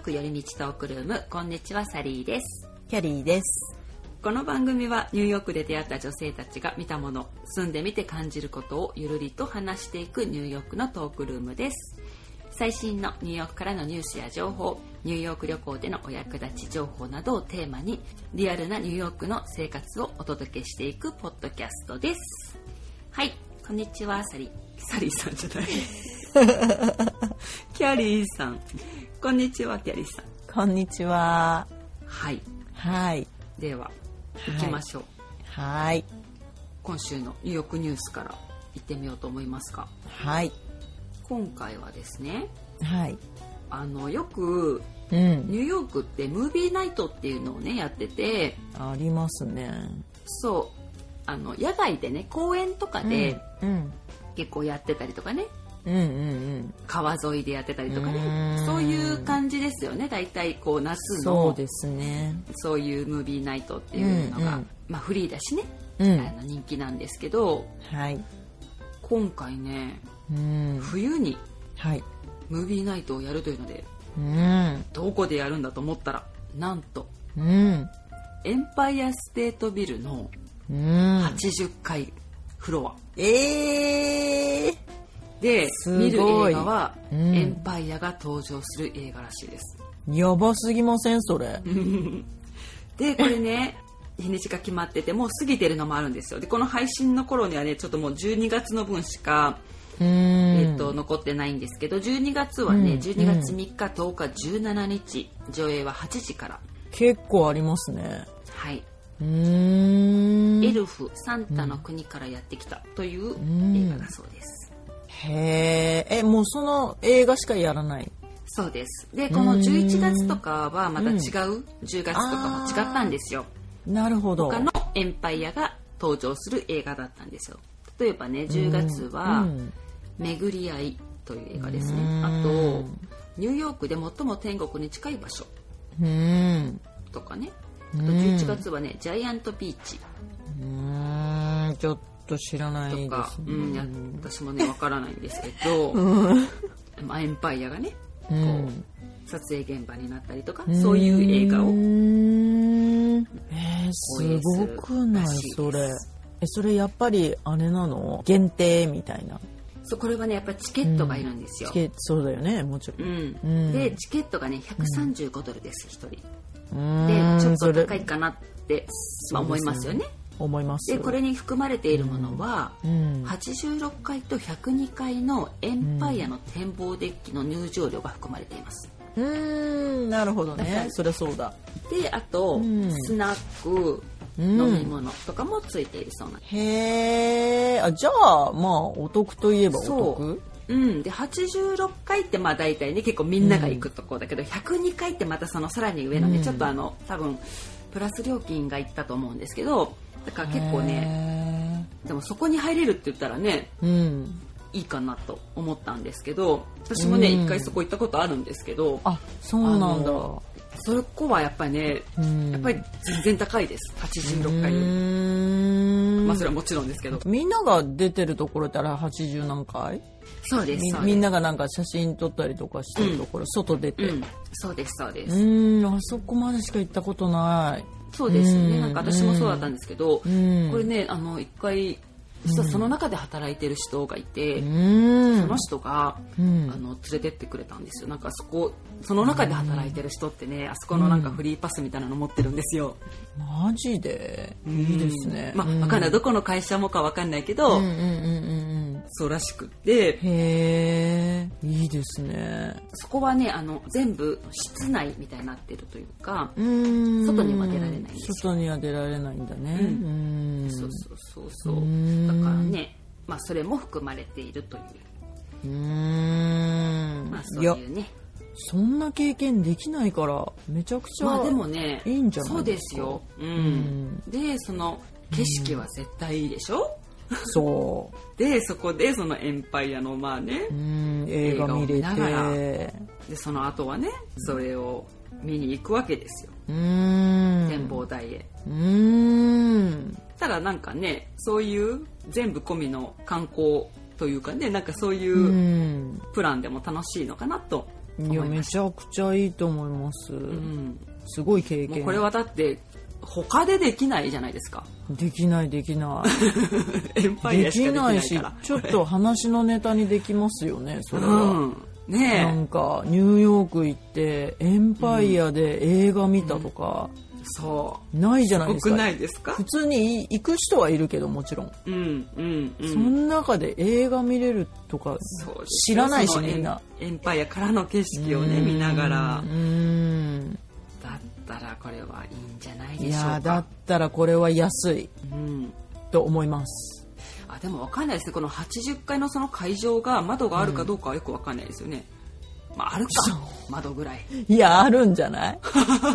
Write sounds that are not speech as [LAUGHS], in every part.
ーク寄り道トークルーム。こんにちはサリーです。キャリーです。この番組はニューヨークで出会った女性たちが見たもの住んでみて感じることをゆるりと話していくニューヨークのトークルームです。最新のニューヨークからのニュースや情報ニューヨーク旅行でのお役立ち情報などをテーマにリアルなニューヨークの生活をお届けしていくポッドキャストです。はいこんにちはサリー。サリーさんじゃない。[LAUGHS] キャリーさんこんにちはキャリーさんこんにちは。はいはい。では行きましょう、はい。今週のニューヨークニュースから行ってみようと思いますがはい。今回はですねはい。あのよくうん。ニューヨークってムービーナイトっていうのをねやっててありますね。そうあの野外でね公園とかでうん。結構やってたりとかねうんうんうん。川沿いでやってたりとかうねんそういう感じですよね大体こう夏のそうですね。そういうムービーナイトっていうのが、うんうんまあ、フリーだしね、うんあの人気なんですけどはい。今回ねうん。冬にはい。ムービーナイトをやるというのでうん。どこでやるんだと思ったらなんとうん。エンパイアステートビルのうん。80階フロアええです見る映画は、うんエンパイアが登場する映画らしいですー。やばすぎません？それ。[LAUGHS] でこれね [LAUGHS] 日にちが決まっててもう過ぎてるのもあるんですよでこの配信の頃にはねちょっともう12月の分しか、うん。えっと残ってないんですけど12月はね、うん12月3日10日17日上映は8時から結構ありますね。はい、うーん。エルフサンタの国からやってきたという映画だそうです、へえ。え、もうその映画しかやらない？そうです。でこの11月とかはまた違う、10月とかも違ったんですよ。なるほど。他のエンパイアが登場する映画だったんですよ。例えばね10月はうん「巡り合い」という映画ですね。うん。あとニューヨークで最も天国に近い場所うん。とかね。あと11月はね「ジャイアントビーチ。うーん。ちょっと知らな」といでかす、うん。私もねわからないんですけど、まあエンパイアがねこうん。う撮影現場になったりとかそういう映画を。えー、すごくないそれ。え、それやっぱりあれなの？限定みたいな。そうこれはねやっぱりチケットがいるんですよ。チ、ケそうだよね、もちろ。うん。んうん。でチケットがね135ドルです1人。うーでんちょっと高いかなって、まあ、思いますよね。思います。でこれに含まれているものは、うん。86階と102階のエンパイアの展望デッキの入場料が含まれています。うーん、なるほどね。そりゃそうだ。であと、うんスナックうん飲み物とかもついているそうなんです。へえ。あ、じゃあ、まあ、お得といえばおそ得ううん、で86階ってまあ大体ね結構みんなが行くとこだけど、102階ってまたそのさらに上なんで、うんちょっとあの多分プラス料金がいったと思うんですけどだから結構ねね。でもそこに入れるって言ったらねうん。いいかなと思ったんですけど私もねうん。一回そこ行ったことあるんですけどあ、そうなんだ。そこはやっぱりねうん。やっぱり全然高いです。86階より。まあそれはもちろんですけど。みんなが出てるところってあれ80何回？そうですみんながなんか写真撮ったりとかしてるところ、外出て、うん。そうですそうです、うんあそこまでしか行ったことないそうですよね、うん。なんか私もそうだったんですけど、うん。これねあの一回実はその中で働いてる人がいて、うん。その人が、うん。あの連れてってくれたんですよ。なんかそこその中で働いてる人ってねあそこのなんかフリーパスみたいなの持ってるんですよ、マジで？いいですね。まあわかんないどこの会社もかわかんないけど、うんうんうんうんそうらしくって。うんへえいいですね。そこはねあの全部室内みたいになってるというか、うん。外には出られないんですよ。外には出られないんだね。ううん。そうそうそうそう。うんだからね。まあそれも含まれているという。うーん。まあそういうね。そんな経験できないからめちゃくちゃ、まあでもねいいんじゃないそうでですかすよ、うん。ん。でその景色は絶対いいでしょ、そ [LAUGHS] でそこでそのエンパイアのまあねううん。映画見れながら。てでその後はねそれを見に行くわけですよ。うーん。展望台へ、うーん。たらなんかねそういう全部込みの観光というかねなんかそういううん。プランでも楽しいのかなといやめちゃくちゃいいと思います、うん、すごい経験。これはだって他でできないじゃないですか。できないできな [LAUGHS] エンパいできなないいしちょっと話のネタにできますよね [LAUGHS] それは、うん。なねんかニューヨーク行ってエンパイアで映画見たとか、えそう。ないじゃないですか。ないですか？普通に行く人はいるけどもちろん、うんうんうん。その中で映画見れるとか知らないしみんな。エンパイアからの景色をね見ながら。うーん。だったらこれはいいんじゃないいでしょうか。やだったらこれは安い。うん。と思います。あでもわかんないですね。この80階のその会場が窓があるかどうかはよくわかんないですよね、まああるか。窓ぐらい。いやあるんじゃない？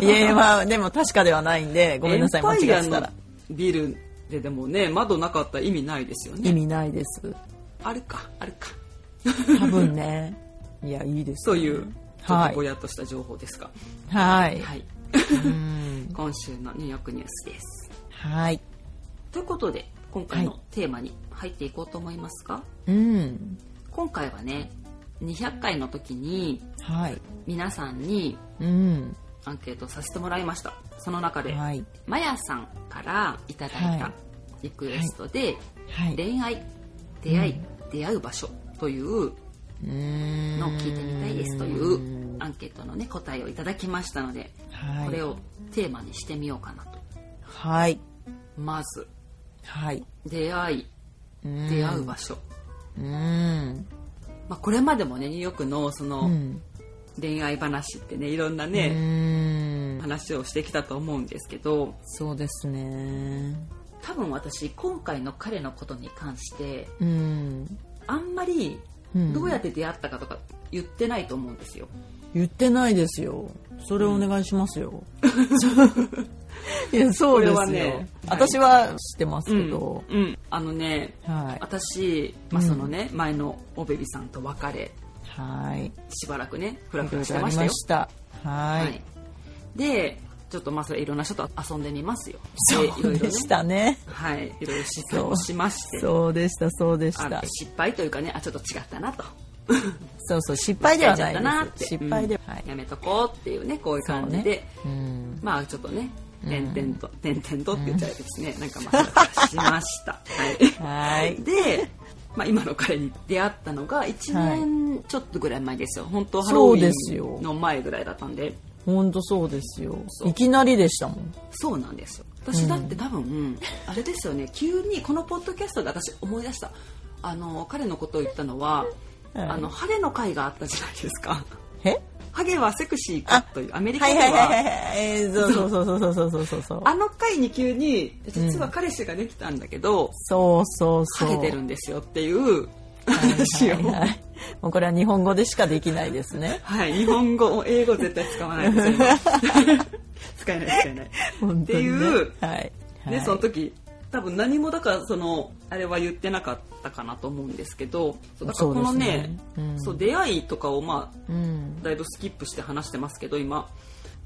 [LAUGHS] いやまあでも確かではないんでごめんなさい間違ってたら。ビルででもね窓なかったら意味ないですよね。意味ないです。あるかあるか。多分ね。[LAUGHS] いやいいですね。というちょっはいとぼやっとした情報ですがはい。はい、うん。[LAUGHS] 今週のニューヨークニュースです。はい。ということで今回のはい。テーマに入っていこうと思いますが、うん。今回はね200回の時にはい。皆さんにうん。アンケートさせてもらいました。その中で、はい。まやさんからいただいたはい。リクエストで、はい。恋愛出会い、出会う場所というののを聞いてみたいですというアンケートのね答えをいただきましたので、はい。これをテーマにしてみようかなと。はい。まずはい。出会い出出会う場所、うんまあ、これまでもねニューヨークのそのうん。恋愛話ってねいろんなうね、ん。話をしてきたと思うんですけどそうですね。多分私今回の彼のことに関してうん。あんまりうん。どうやって出会ったかとか言ってないと思うんですよ。言ってないですよ。それお願いしますよ、[LAUGHS] [LAUGHS] いやそうですよ、ね私は知ってますうんけど、うんあのねはい。私、まあ、そのね、前のおべびさんと別れ。はい。しばらくねフラフラしてましたよ。ました。はい、はい。でちょっとまあそれいろんな人と遊んでみますよ。そでいろいろね。うでしたね。はい。いろいろ失敗もしまして。そうでしたそうでしあた失敗というかねあちょっと違ったなと。そうそう失敗ではないです。失敗では、うん。はい。やめとこうっていうねこういう感じで、うん。まあちょっとね点々と点々とって言っちゃうですね、なんかまあしました。はい。はい。で、まあ、今の彼に出会ったのが1年ちょっとぐらい前ですよ、本当ハロウィンの前ぐらいだったんで。本当そうですよ。いきなりでしたもん。そうなんですよ。私だって多分、あれですよね。急にこのポッドキャストで私思い出した。あの彼のことを言ったのは、はいあのハゲの会があったじゃないですか。え？ハゲはセクシーかというアメリカでは。そうそう。そうそうそうそうそうあの回に急に実は彼氏ができたんだけど、うん、そうそうそう。ハゲてるんですよっていう話を、はいはいはい。もうこれは日本語でしかできないですね。はい、日本語、英語絶対使わないです。[LAUGHS] 使えない、使えない。っていう、はい。で、その時、多分何もだから、その、あれは言ってなかったかなと思うんですけど、だからこのそうね。ね、うん。そう、出会いとかをまあ、うん。だいぶスキップして話してますけど、今、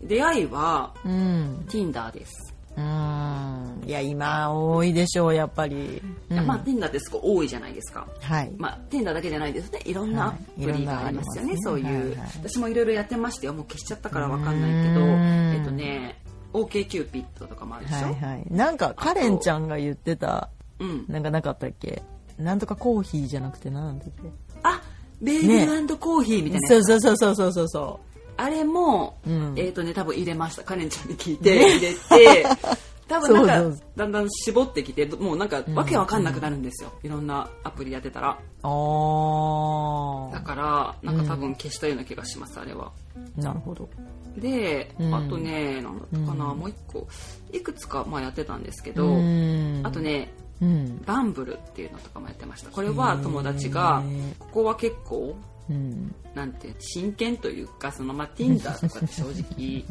出会いは、うん。Tinder です。うん。いや今多いでしょうやっぱり、うん。まあ、Tinder ってすごい多いじゃないですか。はい、まあ、Tinder だけじゃないですね。いろんなアはい。プリがありますよね。いろそういう、はいはい。私もいろいろやってましたよ。もう消しちゃったからわかんないけど、えっとね、OK キューピッドとかもあるでしょ？はいはい。なんかカレンちゃんが言ってた。うん。なんかなかったっけ？なんとかコーヒーじゃなくてなんだっけあ、ベーグルコーヒーみたいなやつ。そうそうそうそうそうそあれも、うん。えっ、とね、多分入れました。カレンちゃんに聞いて、入れて、[LAUGHS] 多分なんかだんだん絞ってきて、もうなんかわけわかんなくなるんですよ。いろんなアプリやってたら。うあだから、なんか多分消したような気がします、あれは。あなるほど。で、うん。あとね、なんだったかな、うん。もう一個、いくつかまあやってたんですけど、うん。あとね、うん。バンブルっていうのとかもやってました。これは友達がここは結構、うん。なんて真剣というかそのまあ Tinder とかって正直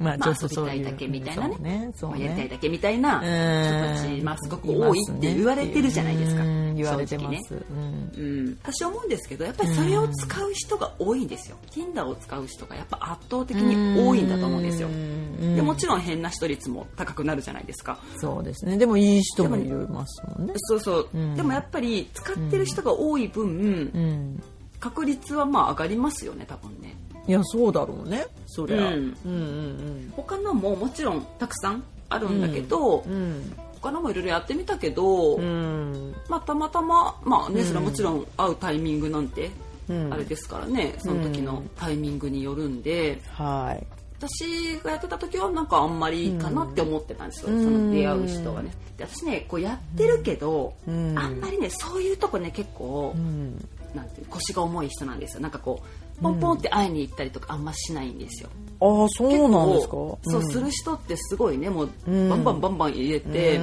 まあまあ遊びたいだけみたいなね。ねね。やりたいだけみたいなうん人たち、まあ、すごく多いって言われてるじゃないですか。うん言われてます、うん。うん、私思うんですけどやっぱりそれを使う人が多いんですよ。Tinder を使う人がやっぱ圧倒的に多いんだと思うんですよ。うん。でもちろん変な人率も高くなるじゃないですか。そうですね。でもいい人もいますもんね。そうそう、うん。でもやっぱり使ってる人が多い分、うん。確率はまあ上がりますよね多分ねいやそうだろうね。そりゃ、うん。うんうん他のももちろんたくさんあるんだけど、うん他のもいろいろやってみたけど、うん。まあたまたままあねうん。それはもちろん会うタイミングなんてうん。あれですからね、その時のタイミングによるんで。はい。私がやってた時はなんかあんまりかなって思ってたんですよ、うん。その出会う人がね。で私ねこうやってるけど、うん。あんまりねそういうとこね結構、うん。なんていう腰が重い人なんですよ。なんかこうポンポンって会いに行ったりとかあんましないんですよ、ああそうなんですか？そうする人ってすごいねもううん。バンバンバンバン入れてや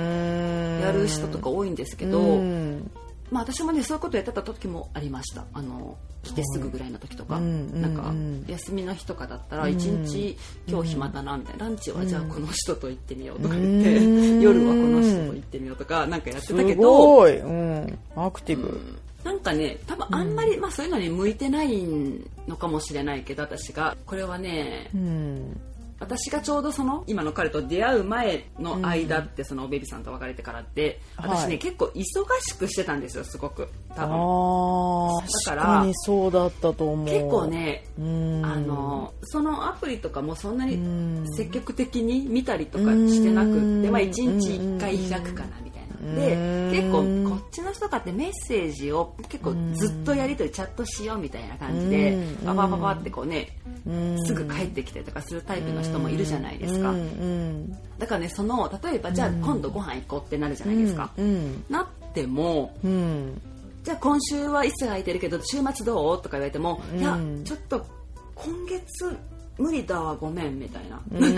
やる人とか多いんですけど、うん。まあ私もねそういうことやってた時もありました。あの来てすぐぐらいの時とか、うんなんかうん。休みの日とかだったらうん。一日今日暇だなみたいな。ランチはじゃあこの人と行ってみようとかう言ってん。夜はこの人と行ってみようとかなんかやってすたけどごい、うん、アクティブ、なんかね多分あんまり、まあ、そういうのに向いてないのかもしれないけど私が。これはねうん。私がちょうどその今の彼と出会う前の間って、そのベビーさんと別れてからって私ね、はい結構忙しくしてたんですよすごく。多分。だから確かにそうだったと思う。結構ねうん。あのそのアプリとかもそんなうにん。積極的に見たりとかしてなくって、うん。まあ、1日1回開くかなみたいなでうん結構こっちの人かってメッセージを結構ずっとやり取りチャットしようみたいな感じでうん。ババババってこうねうん。すぐ帰ってきたりとかするタイプの人もいるじゃないですか。だからねその例えばじゃあ今度ご飯行こうってなるじゃないですか。うん。なってもうん。じゃあ今週はいつ空いてるけど週末どう？とか言われても、うん。いやちょっと今月無理だわごめんみたいな。うん。なん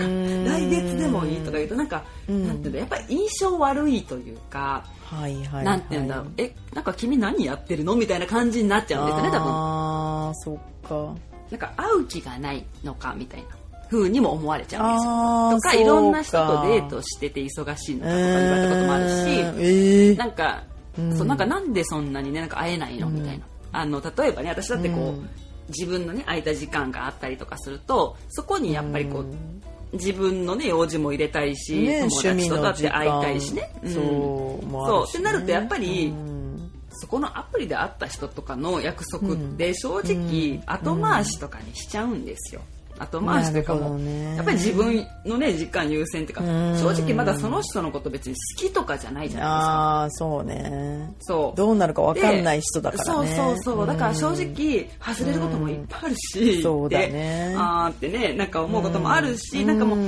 か来月でもいいとか言うとなんか、うん。なんていうんだやっぱり印象悪いというか、はいはいはい。なんていうんだろう。えなんか君何やってるのみたいな感じになっちゃうんですよね多分。ああそっか。なんか会う気がないのかみたいな風にも思われちゃうんですよ。とかいろんな人とデートしてて忙しいのかとか言われたこともあるし、ええなんか、うん。そうなんかなんでそんなにねなんか会えないのみたいな、あの例えばね私だってこう、うん自分のね空いた時間があったりとかするとそこにやっぱりこう、自分のね用事も入れたいし、ね友達とだって会いたいしね、そうもあそう。ってなるとやっぱり、うん。そこのアプリで会った人とかの約束って正直後回しとかにしちゃうんですよ。後回しとかもね。やっぱり自分のね時間優先っていうかうん。正直まだその人のこと別に好きとかじゃないじゃないですか。ああそうね。そう。どうなるか分かんない人だからね。でそうそうそう。だから正直外れることもいっぱいあるし、そうだね。であーってねなんか思うこともあるし、なんかもう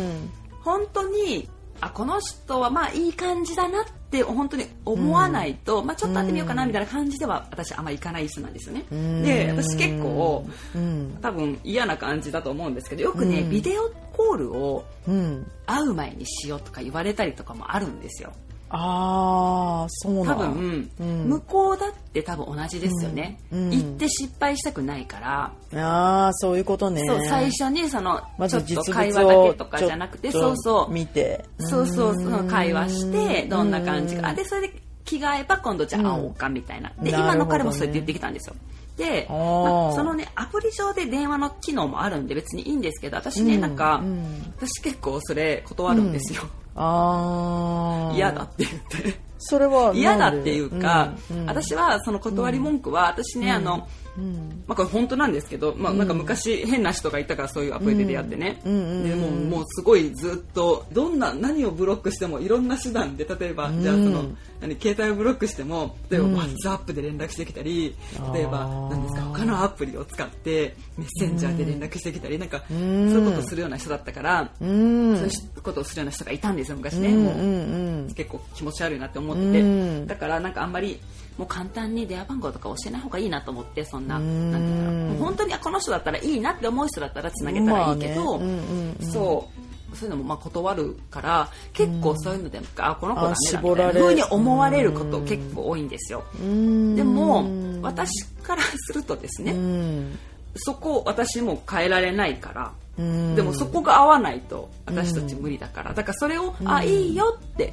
本当にあこの人はまあいい感じだなって本当に思わないと、まあ、ちょっと会ってみようかなみたいな感じでは私あんまり行かない人なんですよね。うん。で私結構うん。多分嫌な感じだと思うんですけどよくね、うん。ビデオコールをうん。会う前にしようとか言われたりとかもあるんですよ。ああそうな多分、うん。向こうだって多分同じですよね、うん。行って失敗したくないから、ああそういうことね。そう最初にその、ちょっと実会話だけとかじゃなくてそうそう。見て。そうそうその会話してどんな感じか。あででそれで気が合えば今度じゃあ会おうかみたいな、で今の彼もそうやって言ってきたんですよ。で、まあそのねアプリ上で電話の機能もあるんで別にいいんですけど私ね、うん。なんか、うん。私結構それ断るんですよ、ああ嫌だって言って。それは嫌だっていうか、うんうん。私はその断り文句は、私ね、あのうん。まあ、これ本当なんですけど、まあ、なんか昔変な人がいたからそういうアプリで出会ってね、うんでもうもうすごいずっとどんな何をブロックしてもいろんな手段で例えば、じゃあその何携帯をブロックしても例えばうん。WhatsApp で連絡してきたり例えば何ですか他のアプリを使ってメッセンジャーで連絡してきたりなんかそううんいうことをするような人だったから、うん。そういうことをするような人がいたんですよ昔ね。うんもう。うん。結構気持ち悪いなって思ってて、うん。だからなんかあんまりもう簡単に電話番号とか教えない方がいいなと思ってそんなうん。なんていうかなもう本当にあこの人だったらいいなって思う人だったらつなげたらいいけど、まあねうんうんうん。そうそういうのもまあ断るから結構そういうので、あこの子ダメだあみたいな風に思われること結構多いんですよ。うん。でも私からするとですね、うんそこ私も変えられないから。うん。でもそこが合わないと私たち無理だから。だからそれを、あいいよって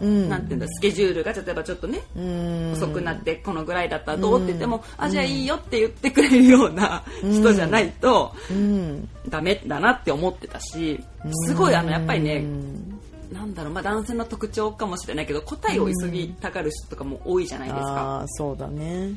うん。なんていうんだスケジュールが例えばちょっとねうん。遅くなってこのぐらいだったらどうって言っても、あじゃあいいよって言ってくれるような人じゃないとうん。ダメだなって思ってたしすごいあのやっぱりねうん。なんだろうまあ男性の特徴かもしれないけど答えを急ぎたがる人とかも多いじゃないですか。ああそうだね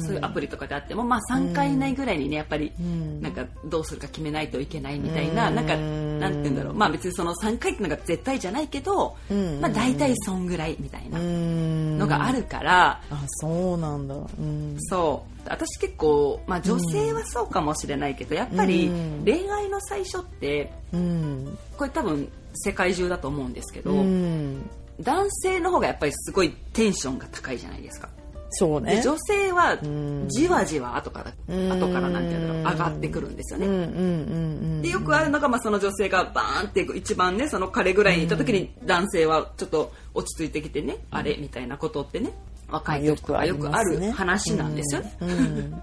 そういうアプリとかであっても、まあ、3回以内ぐらいにねやっぱりん。なんかどうするか決めないといけないみたいな、なんかなんて言うんだろう。まあ別にその3回っていうのが絶対じゃないけど、ん。まあ、大体そんぐらいみたいなうん。のがあるから、あそうなんだ。うん。そう。私結構、まあ、女性はそうかもしれないけど、やっぱりうん。恋愛の最初ってうん。これ多分世界中だと思うんですけど、うん。男性の方がやっぱりすごいテンションが高いじゃないですか。そうね。で女性はん。じわじわ後からん。後からなんていうの上がってくるんですよね。でよくあるのが、まあ、その女性がバーンって一番ねその彼ぐらいにいた時に男性はちょっと落ち着いてきてね、あれみたいなことってね若い時とかよくある話なんですよね。うん。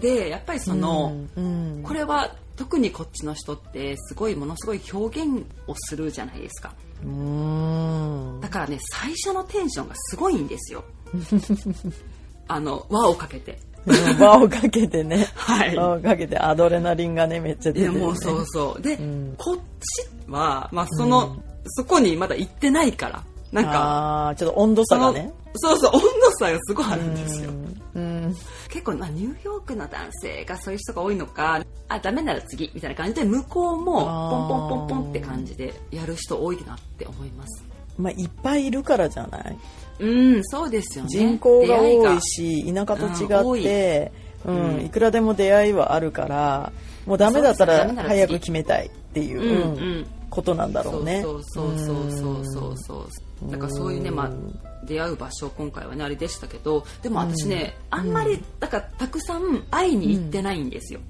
でやっぱりその、うんこれは特にこっちの人ってすごいものすごい表現をするじゃないですか。うん。だからね最初のテンションがすごいんですよ [LAUGHS] あの輪をかけて。輪をかけてね。はい。輪をかけてアドレナリンがねめっちゃ出てでる、ね、もうそうそう。で、ん。こっちは、まあ、その、そこにまだ行ってないから。なんかちょっと温度差がね。そうそう温度差がすごいあるんですよ。うん。結構、まあ、ニューヨークの男性がそういう人が多いのかあダメなら次みたいな感じで向こうもポンポンポンポンって感じでやる人多いなって思います。まあいっぱいいるからじゃない？うんそうですよね。人口が多がいし田舎とうん違多って、うんうん。いくらでも出会いはあるからもうダメだったら早く決めたいっていう、うんうん。ことなんだろうね。そうそうそうそうそうそうだからそういうねまあ出会う場所今回はねあれでしたけどでも私ね、あんまりだからたくさん会いに行ってないんですよ、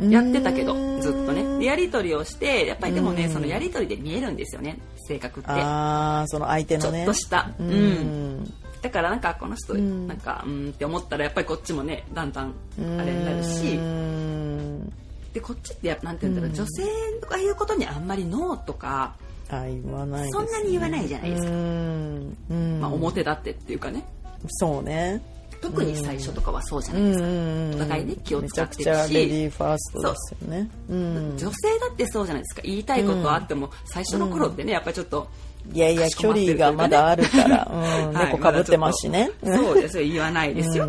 やってたけどずっとね。でやり取りをしてやっぱりでもねそのやり取りで見えるんですよね性格って。ああその相手ちょっのねとした、ううん。んだからなんかこの人ん。なんかうんって思ったらやっぱりこっちもねだんだんあれになるし。うんでこっちってやっぱなんて言うんだろう。女性が言うことにあんまりノーとか、あ言わないね、そんなに言わないじゃないですか。うん。うん。まあ、表だってっていうかね。そうね特に最初とかはそうじゃうないですか、ん。お互いね気を使ってるし。ゃくちゃレディーファーストですよね。う。ん。女性だってそうじゃないですか。言いたいことあっても、最初の頃ってねやっぱりちょっといやいや距離がまだあるから、うん、はい。猫かぶってますしね、そうですよ。言わないですよ、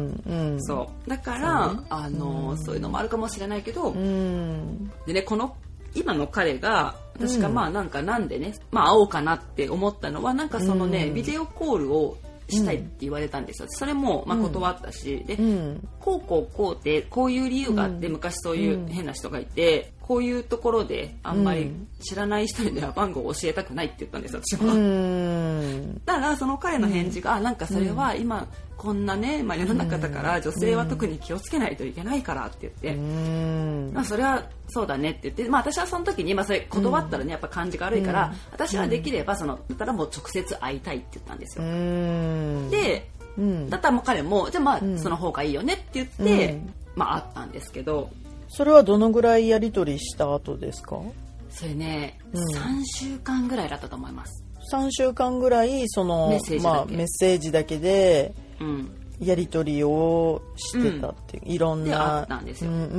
そう。だからあのそういうのもあるかもしれないけど、うん。でねこの今の彼が私がまあなんかなんでね、まあ会おうかなって思ったのはなんかそのね、ビデオコールをしたいって言われたんですよ。それもまあ断ったし、で、うん。こうこうこうってこういう理由があって、昔そういう変な人がいてこういうところであんまり知らない人に電話番号を教えたくないって言ったんです私は。うんだからその彼の返事が、あなんかそれは今こんなね、まあ、世の中だから女性は特に気をつけないといけないからって言って、うん。まあ、それはそうだねって言って、まあ、私はその時に、まあ、それ断ったらねやっぱ感じが悪いから、私はできればそのだったらもう直接会いたいって言ったんですよ。うん。でうん。だったらもう彼もじゃあまあその方がいいよねって言って、うん。まあ会ったんですけどそれはどのぐらいやり取りした後ですか？それね、うん。3週間ぐらいだったと思います。3週間ぐらいそのメッセージだけ。まあ、メッセージだけでうん、やり取りをしてたっていう、いろんであなったんですよ。うん。う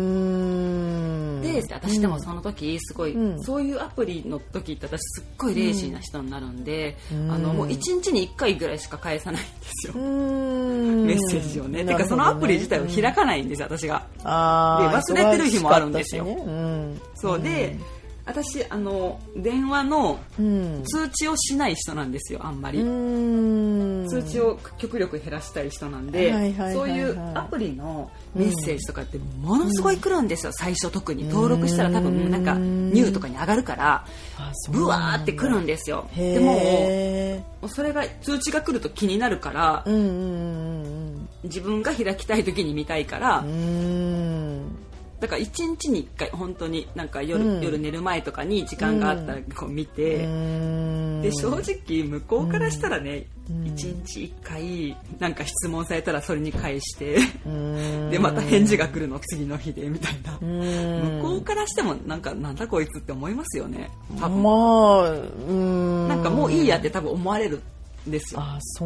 んで私でもその時すごい、うん。そういうアプリの時って私すっごいレーシーな人になるんで、うん。あのもう1日に1回ぐらいしか返さないんですよ、うん。メッセージをね。てかそのアプリ自体を開かないんですよ私が。で忘れてる日もあるんですよ。ね。うん。そうで、私あの電話のうん。通知をしない人なんですよあんまり。うん。通知を極力減らしたい人なんで、はいはいそういうアプリのメッセージとかってものすごい来るんですよ、最初特に。登録したら多分なんかニューとかに上がるからブワーって来るんですよ。へでもそれが通知が来ると気になるからうんうん自分が開きたい時に見たいからうんうんだから1日に1回本当になんか夜,、うん。夜寝る前とかに時間があったらこう見て、うん。で正直向こうからしたらね、1日1回なんか質問されたらそれに返して、うん。でまた返事が来るの次の日でみたいな、うん。向こうからしてもなんかなんだこいつって思いますよね。多分、まあうん。なんかもういいやって多分思われるんですよ。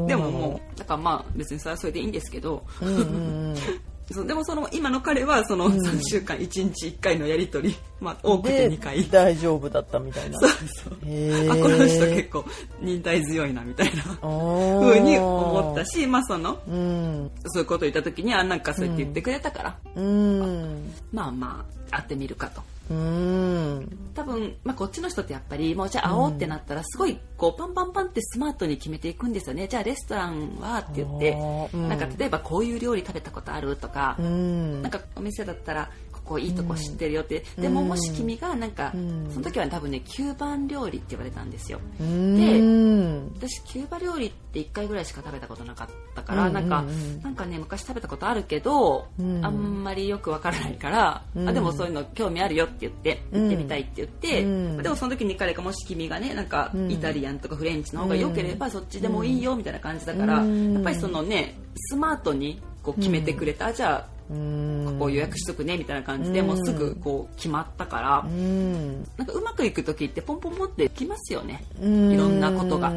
でももうだからまあ別にそれはそれでいいんですけど、うんうん [LAUGHS] そうでもその今の彼はその3週間1日1回のやり取りまあ多くて2回。で大丈夫だったみたいな。[LAUGHS] そうそう。あこの人結構忍耐強いなみたいな。ふ風に思ったしまあそのうん。そういうこと言った時にあなんかそうやって言ってくれたから、うん。まあまあ会ってみるかと。うん。多分、まあ、こっちの人ってやっぱりもうじゃあ会おうってなったらすごいこうパンパンパンってスマートに決めていくんですよね。じゃあレストランはって言って、うん。なんか例えばこういう料理食べたことあるとか、うん。なんかお店だったらここいいとこ知ってるよって、でももし君がなんか、うん。その時は多分ねキューバン料理って言われたんですよ。うん。私キューバ料理って1回ぐらいしか食べたことなかったから、うんなんか、なんかね昔食べたことあるけど、うん。あんまりよくわからないから、うん。あでもそういうの興味あるよって言ってうん。行ってみたいって言って、うん。でもその時に彼がもし君がねなんかうん。イタリアンとかフレンチの方が良ければそっちでもいいよみたいな感じだから、うん。やっぱりそのねスマートにこう決めてくれた、じゃあうん。こう予約しとくねみたいな感じで、うん。もうすぐこう決まったから、うん。なんかうまくいく時ってポンポンポンってきますよね。うん。いろんなことが。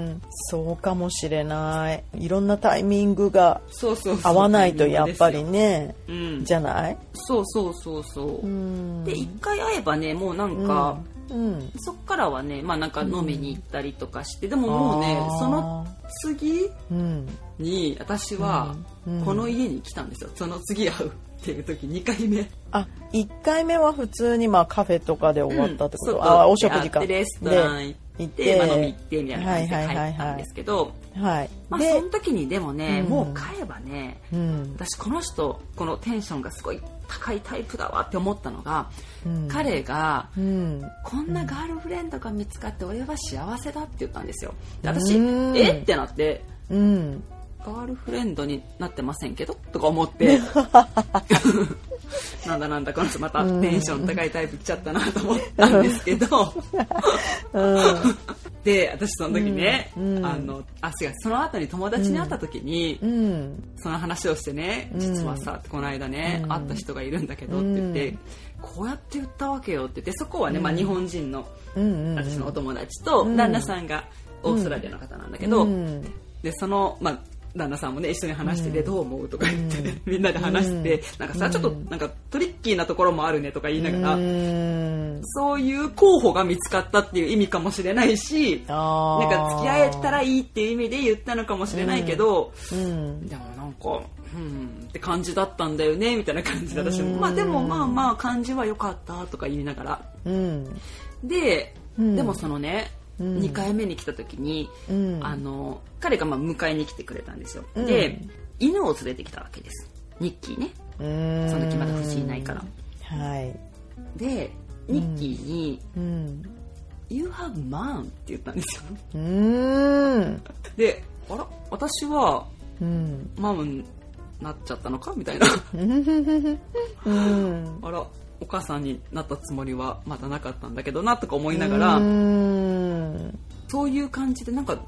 そうかもしれない。いろんなタイミングが合わないとやっぱりね。うん、じゃない？そうそうそうそう、うん。で一回会えばねもうなんか、うんそっからはねまあなんか飲みに行ったりとかして、でももうねその次うん。に私はうん。うん。この家に来たんですよ。その次会うっていう時2回目。あ一回目は普通にまあカフェとかで終わったってこと、うん。あお食事か。レストラン行っ行ってまあ、飲み行ってみたいな感じで帰ったんですけど、はい。まあ、でその時にでもね、うん。もう買えばねうん。私この人このテンションがすごい高いタイプだわって思ったのが、うん。彼がうん。こんなガールフレンドが見つかって俺は幸せだって言ったんですよ。で私うん。え？ってなってうん。ガールフレンドになってませんけど？とか思って [LAUGHS] なんだなんだこの人またテンション高いタイプ来ちゃったなと思ったんですけど。で私その時ね、うん。あのあ違うその後に友達に会った時に、うん。その話をしてね、うん。実はさこの間ね、うん。会った人がいるんだけどって言って、うん。こうやって言ったわけよって言ってそこはね、まあ、日本人の私のお友達とうん。旦那さんがオーストラリアの方なんだけど、うん。でその、まあ、旦那さんもね一緒に話してて、どう思うとか言ってね、[LAUGHS] みんなで話して、うん。なんかさちょっとなんかトリッキーなところもあるねとか言いながら、うん。そういう候補が見つかったっていう意味かもしれないしあなんか付き合えたらいいっていう意味で言ったのかもしれないけど、うん。でもなんかうんって感じだったんだよねみたいな感じで私もうん。まあでもまあまあ感じは良かったとか言いながら。うん。で、うん。でもそのね、うん2回目に来た時に、うん。あの彼がまあ迎えに来てくれたんですよ、うん。で犬を連れてきたわけです。ニッキーね。うん。その時まだ藤井いないから。はい。でニッキーにうん「You have man」って言ったんですよ。うん。であら私はうん。マムになっちゃったのか？みたいな。うん。[LAUGHS] あらお母さんになったつもりはまだなかったんだけどなとか思いながら、うん。そういう感じでなんかこ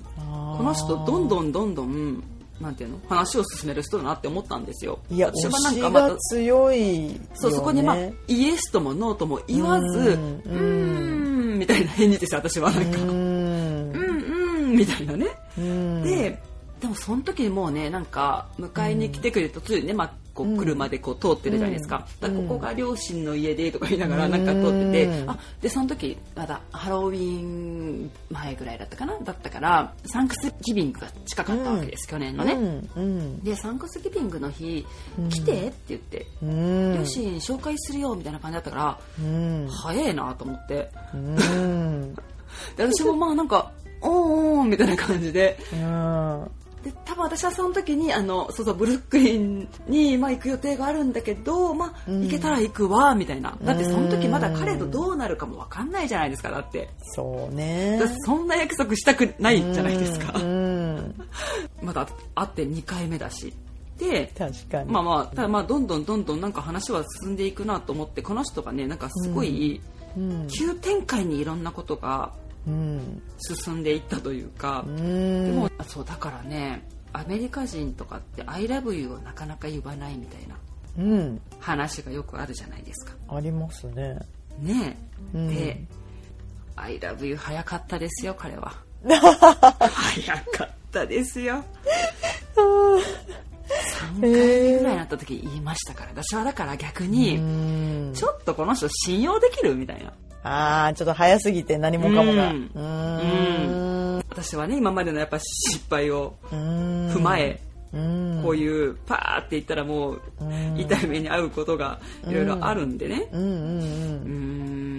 この人どんどんどんどんなんていうの話を進める人だなって思ったんですよ。いや私はなんかまたが強いよね。そうそこにまあイエスともノーとも言わずううんーんみたいな返事ですよ私はなんか。ううんんうんみたいなね。うん。ででもその時にもうねなんか迎えに来てくれる途中にね、まあ、こう車でこう通ってるじゃないですか,、だからここが両親の家でとか言いながらなんか通ってて、うんあでその時まだハロウィン前ぐらいだったかな？だったからサンクスギビングが近かったわけです、去年のね。うん。でサンクスギビングの日、来てって言って、うん。両親紹介するよみたいな感じだったから、うん。早えなと思って。うん。[LAUGHS] で私もまあなんかおーおーみたいな感じでうんで多分私はその時にあのそうそうブルックリンに、まあ、行く予定があるんだけど、まあうん。行けたら行くわみたいな。だってその時まだ彼とどうなるかも分かんないじゃないですかだって。そうね。そんな約束したくないじゃないですか。うん [LAUGHS] まだ会って2回目だし。でまあまあただまあどんどんどんどんなんか話は進んでいくなと思ってこの人がねなんかすごいうん。急展開にいろんなことがうん進んでいったというか、うん。でもあそうだからねアメリカ人とかって「I love you」をなかなか言わないみたいなうん。話がよくあるじゃないですか。ありますね。ね。え、うん。で「I love you」早かったですよ彼は。早かったですよ。3 [LAUGHS] 回目ぐらいになった時言いましたから私はだから逆にうん。ちょっとこの人信用できるみたいなああちょっと早すぎて何もかもが。うん。うーん。私はね今までのやっぱ失敗を踏踏まえ、うん。こういうパーって言ったらもううん。痛い目に遭うことがいろいろあるんでね。うんうんうー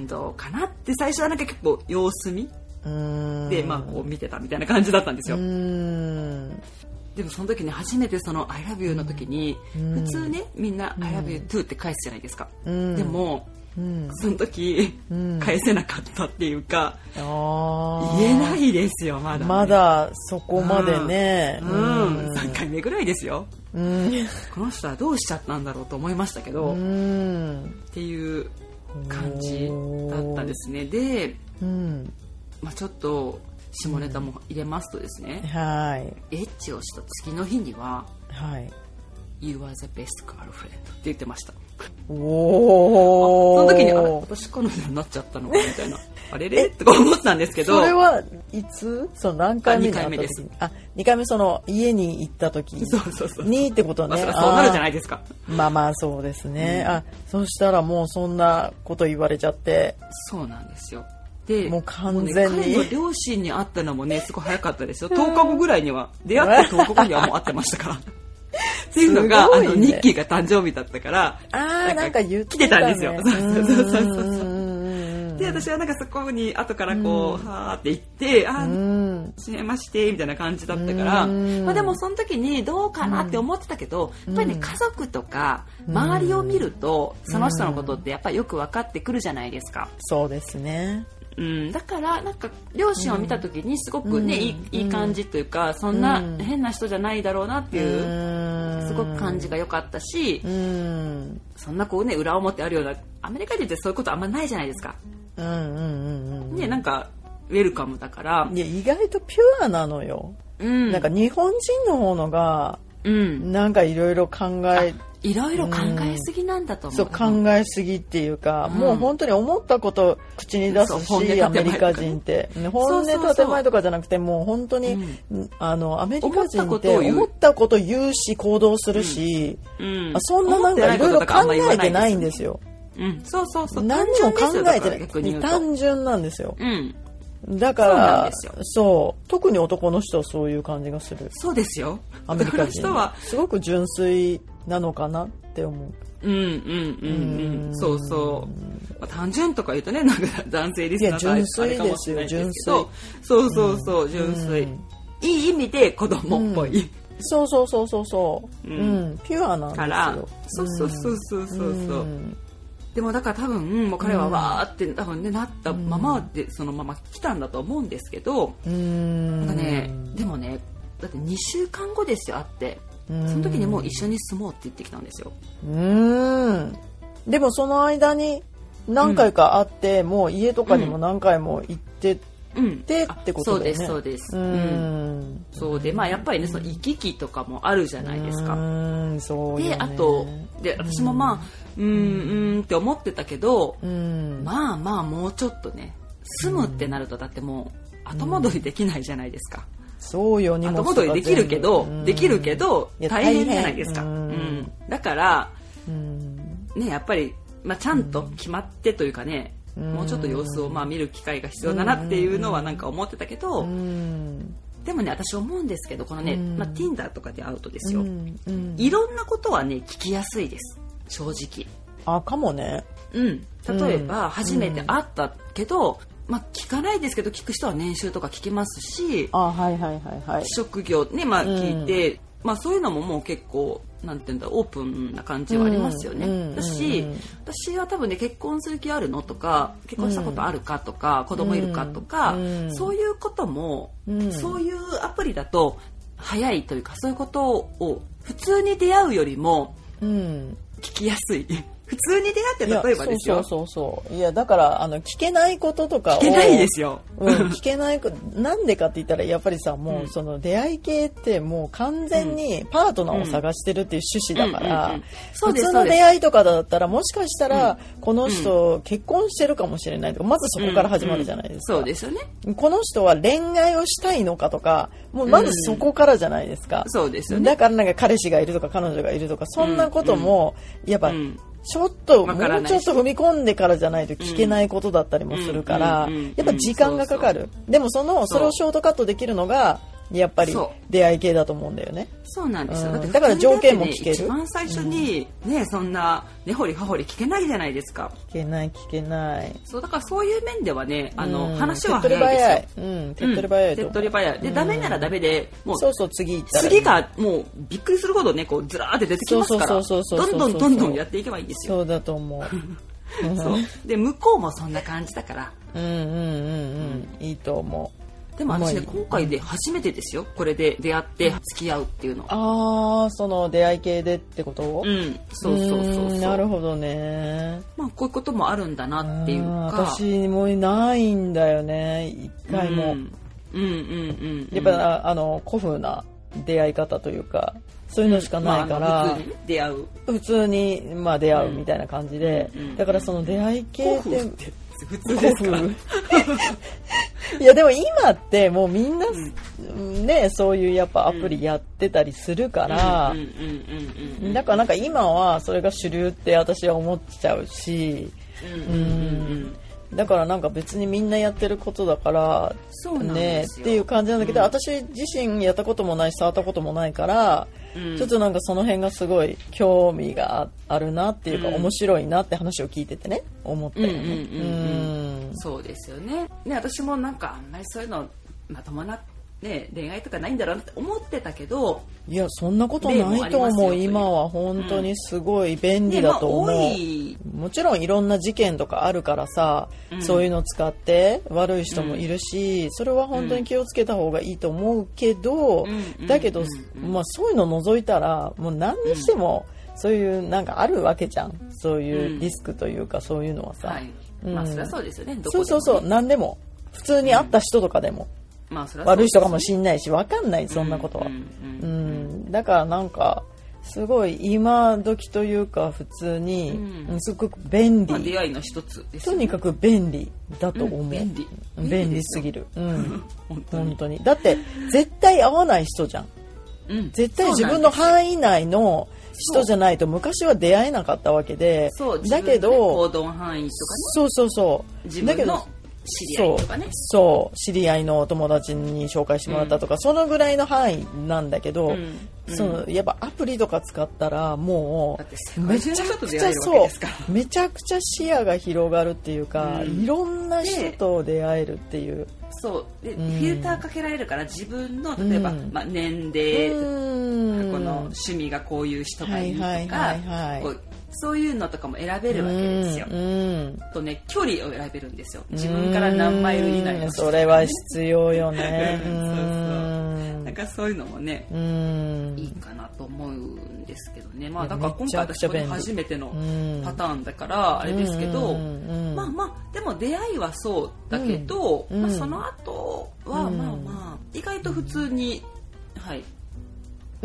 んどうかなって最初はなんか結構様子見うん。でまあこう見てたみたいな感じだったんですよ。うん。でもその時に初めてその「I love you」の時にうん。普通ねみんな「I love you too」って返すじゃないですか。うん。でもうん。その時うん。返せなかったっていうか言えないですよまだね。まだそこまでね。うん。3回目ぐらいですよ。うん。この人はどうしちゃったんだろうと思いましたけど、うっんていう感じだったんですね。で、うん。まあ、ちょっと下ネタも入れますとですね、はい。エッチをした次の日にははい「You are the best girlfriend」って言ってましたおおその時にあれ私彼女になっちゃったのかみたいな。[LAUGHS] あれれ？とか思ったんですけど。それはいつ？その何回目にあ会った時？二回目です。あ2回目その家に行った時そうそうそうにってことまあ、ねそりゃそうなるじゃないですか。まあまあそうですね、うん。あそしたらもうそんなこと言われちゃって。そうなんですよ。でもう完全に。ね彼の両親に会ったのもね [LAUGHS] すごい早かったですよ。10日後ぐらいには。出会って10日後にはもう会ってましたからっていうのが、ね。あのニッキーが誕生日だったからああなんか言って来てたんですよ。ねそうそうそうそう。そううんで私はなんかそこに後からこう、はーって行ってあうーんはじめましてみたいな感じだったから、うんまあ、でもその時にどうかなって思ってたけど、やっぱりね家族とか周りを見るとその人のことってやっぱりよく分かってくるじゃないですか。そうですねうん、だからなんか両親を見た時にすごくね、うん。いいいい感じというかそんなうん。変な人じゃないだろうなっていう、すごく感じが良かったし、うん。そんなこうね裏表あるようなアメリカ人ってそういうことあんまないじゃないですか。うんうんうんうん。ねなんかウェルカムだから、いや意外とピュアなのよ、うん、なんか日本人の方のがうん、なんかいろいろ考えいろいろ考えすぎなんだと思う。そう考えすぎっていうか、うん。もう本当に思ったこと口に出すしアメリカ人って。ね本音建前とかじゃなくてもう本当に、あのアメリカ人思って思ったこと言うし行動するし、うん。あそんななんかいろいろ考えてないんですよ。よ。うん、そうそうそう。何も考えてない。単純なんですよ。うん、だからそう特に男の人はそういう感じがする。そうですよ。アメリカ人は人すごく純粋なのかなって思う。うんうんうんうん。そうそう、まあ、単純とか言うとねなんか男性リスナーといや純粋あれかもしれないですけど。そうそうそう純粋、うん。いい意味で子供っぽい、そうそうそうそうそう、ううん。んピュアなんですよ。からそうそうそうそうそうそう、んでもだから多分もう彼はわーって多分ねなったままでそのまま来たんだと思うんですけど、うん。なんかねでもねだって2週間後ですよ会って。うん。その時にもう一緒に住もうって言ってきたんですよ。うん。でもその間に何回か会って、もう家とかにも何回も行ってうん。てあってことだよね。そうですそうです。ううん。んそうでまあやっぱりねその行き来とかもあるじゃないですか。うんそうよね。であとで私もまあうん。うんって思ってたけどうん。まあまあもうちょっとね住むってなるとだってもう後戻りできないじゃないですか。そうよ後戻りできるけどうんできるけど大変じゃないですか。うん。だからうん。ねやっぱりまあちゃんと決まってというかねうんもうちょっと様子をまあ見る機会が必要だなっていうのはなんか思ってたけどうん。でもね私思うんですけどこのねうん。まあ Tinder とかで会うとですよ。いろんなことはね聞きやすいです。正直。あかもね。うん。例えばうん。初めて会ったけど、まあ聞かないですけど聞く人は年収とか聞きますしあはいはいはいはい。職業ねまあうん。聞いて、まあそういうのももう結構なんていうんだオープンな感じはありますよね、うんだし、うん私は多分ね結婚する気あるのとか結婚したことあるかとか、子供いるかとか、うん。そういうことも、うん。そういうアプリだと早いというかそういうことを普通に出会うよりもうん。聞きやすい普普通に出会って例えばですよ。そうそうそうそう。いやだからあの聞けないこととかを聞けないですよ、うん、聞けないこなんでかって言ったらやっぱりさもうん。うその出会い系ってもう完全にパートナーを探してるっていう趣旨だから、普通の出会いとかだったらもしかしたらこの人結婚してるかもしれないとかまずそこから始まるじゃないですか、そうですよね。この人は恋愛をしたいのかとかもうまずそこからじゃないですか、そうですよね。だからなんか彼氏がいるとか彼女がいるとかそんなこともやっぱうんちょっともうちょっと踏み込んでからじゃないと聞けないことだったりもするからやっぱ時間がかかる。でもそのそれをショートカットできるのがやっぱり出会い系だと思うんだよね。そうなんですよ、うん。だってだから条件も聞ける。一番最初にね、そんな根掘り葉掘り聞けないじゃないですか。聞けない聞けない。そうだからそういう面ではねあの、うん。話は早いですよ。うん手っ取り早いと手っ取り早い。で、ダメならダメでもうそうそう次行ったらいい。次がもうびっくりするほどねこうずらーって出てきますからどんどんどんどんやっていけばいいんですよ。そうだと思う。[LAUGHS] そう。で向こうもそんな感じだから。うんうんうんうん。いいと思うでも私ねまあ今回で初めてですよ。これで出会って付き合うっていうの。ああその出会い系でってこと？うん。そうそうそうーそう。んなるほどね。まあこういうこともあるんだなっていううんか私もないんだよね。一回も、うん。うんうんうんやっぱあの古風な出会い方というかそういうのしかないから、まああの普通にね出会う。普通に、まあ、出会うみたいな感じで、うん。うんだからその出会い系って普通ですか？[LAUGHS] [LAUGHS] いやでも今ってもうみんな、ねそういうやっぱアプリやってたりするから、うんうんうんうんだからなんか今はそれが主流って私は思っちゃうし、うんうんうんうん。だからなんか別にみんなやってることだからねっていう感じなんだけど、うん。私自身やったこともないし触ったこともないから、うん。ちょっとなんかその辺がすごい興味がああるなっていうか、うん。面白いなって話を聞いててね。思ったよね。そうですよね。ね私もなんかあんまりそういうのまともな、ね、恋愛とかないんだろうなって思ってたけど、いやそんなことないと思う今は。本当にすごい便利ねまあ、だと思う。多い。もちろんいろんな事件とかあるからさ、うん。そういうの使って悪い人もいるし、それは本当に気をつけた方がいいと思うけど、うん。だけど、うん。まあ、そういうの除いたらもう何にしてもそういうなんかあるわけじゃん。そういうリスクというかそういうのはさ、はい。うん。まあそりゃそうですよね。ね。そうそうそう。何でも。普通に会った人とかでも、まあそりゃそう悪い人かもしんないし分かんないそんなことは、ううんうん。ん。だからなんかすごい今時というか普通に、うん。うんすごく便まあ、利出会いの一つね。とにかく便利だと思う、うん便利。便利すぎる、うん、本当に。だって絶対会わない人じゃん。うん。絶対自分の範囲内の人じゃないと昔は出会えなかったわけで。そう。だけ自分のね行ど動範囲とかね。そうそうそう。自分の知り合いとかね。そうそう知り合いのお友達に紹介してもらったとか、そのぐらいの範囲なんだけど、うん。そのやっぱアプリとか使ったらもう世界中の人と出会えるわけそうめちゃくちゃ視野が広がるっていうか、うん。いろんな人と出会えるっていう。そう。で、うん。フィルターかけられるから自分の例えば、うん。まあ、年齢この趣味がこういう人がいるとか、はいはいはいはいそういうのとかも選べるわけですよ。とね距離を選べるんですよ。自分から何マイル以内のそれは必要よね。[LAUGHS] そうそう。うん。なんかそういうのもねうん。いいかなと思うんですけどね。まあだから今回私こ初めてのうん。パターンだからあれですけど、まあまあでも出会いはそうだけど、うんまあ、その後はうん。まあまあ意外と普通にはい。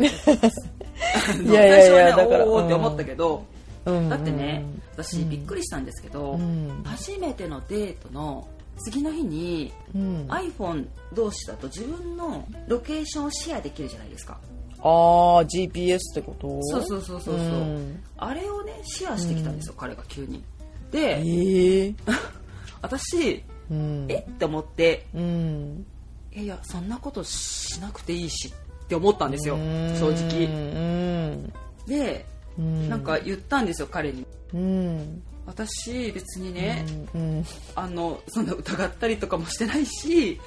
[LAUGHS] いやいやいやだからおーって思ったけど、うんだってねうん。私びっくりしたんですけど、うん。初めてのデートの次の日にうん。iPhone 同士だと自分のロケーションをシェアできるじゃないですか。ああ GPS ってこと？そうそうそうそうそう、ん。あれをねシェアしてきたんですよ、彼が急に。えでえ [LAUGHS] 私うん。えって思ってうん。いやそんなことしなくていいしって思ったんですよ正う直ん。でうん。なんか言ったんですよ彼に。うん。私別にね、うんあのそんな疑ったりとかもしてないし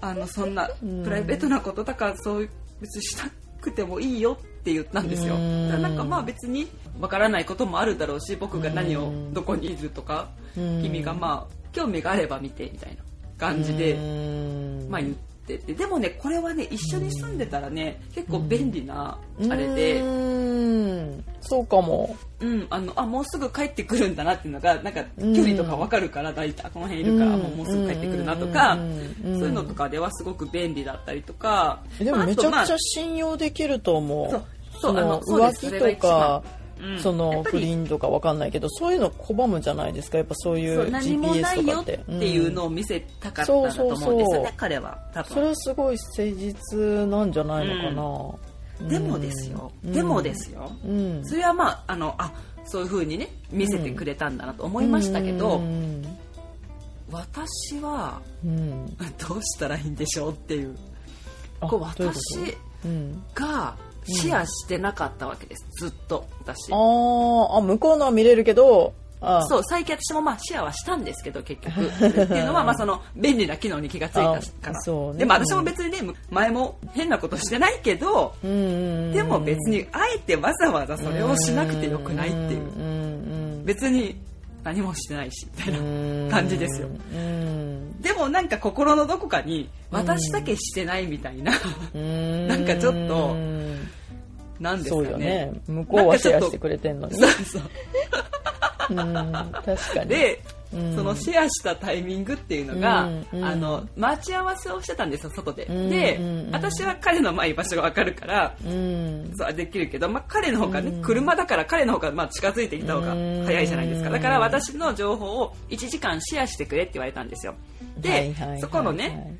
あのそんなうん。プライベートなこととかそういう別にしなくてもいいよって言ったんですよ。うん。なんかまあ別にわからないこともあるだろうし僕が何をうん。どこにいるとかうん。君がまあ興味があれば見てみたいな感じでうん。まあ言ってってって。でもねこれはね一緒に住んでたらね結構便利なあれで、うーん。そうかも。うん、あのあもうすぐ帰ってくるんだなっていうのがなんか距離とか分かるから大体この辺いるからうん。もうすぐ帰ってくるなとかうん。そういうのとかではすごく便利だったりとか。まあでもめちゃくちゃ信用できると思う。そうそうあののそうです。浮気とか、うんその不倫とかわかんないけど、そういうの拒むじゃないですか。やっぱそういうそう何もな GPS いよっとかってて。いうのを、を見せたかったんだと思うんですよね、彼は多それ分はすごい誠実なんじゃないのかな。でもですよ、うんでもですよ、うん。それはまああのあそういう風にね見せてくれたんだなと思いましたけど、うん。私はうん。どうしたらいいんでしょうっていうあこう私うん。がシェアしてなかったわけです。ずっと私。あーあ、向こうのは見れるけど、あそう最近私もまあシェアはしたんですけど結局。っていうのは [LAUGHS] まあその便利な機能に気がついたから。ね。でも私も別にね前も変なことしてないけど。でも別にあえてわざわざそれをしなくてよくないっていう。うん。別に何もしてないしみたいうん。な感じですよ。うん。でもなんか心のどこかに私だけしてないみたいな。うん。なんかちょっとなんですかね。よね。向こうはシェアしてくれてんのに。そうそう。うん。確かに。で、うんそのシェアしたタイミングっていうのが、あの待ち合わせをしてたんですよ外で、うんで、私は彼のまあ居場所が分かるからうん。そうできるけど、まあ、彼の方がね、うん。車だから彼の方がまあ近づいてきた方が早いじゃないですか。うんだから私の情報を1時間シェアしてくれって言われたんですよ。で、そこのね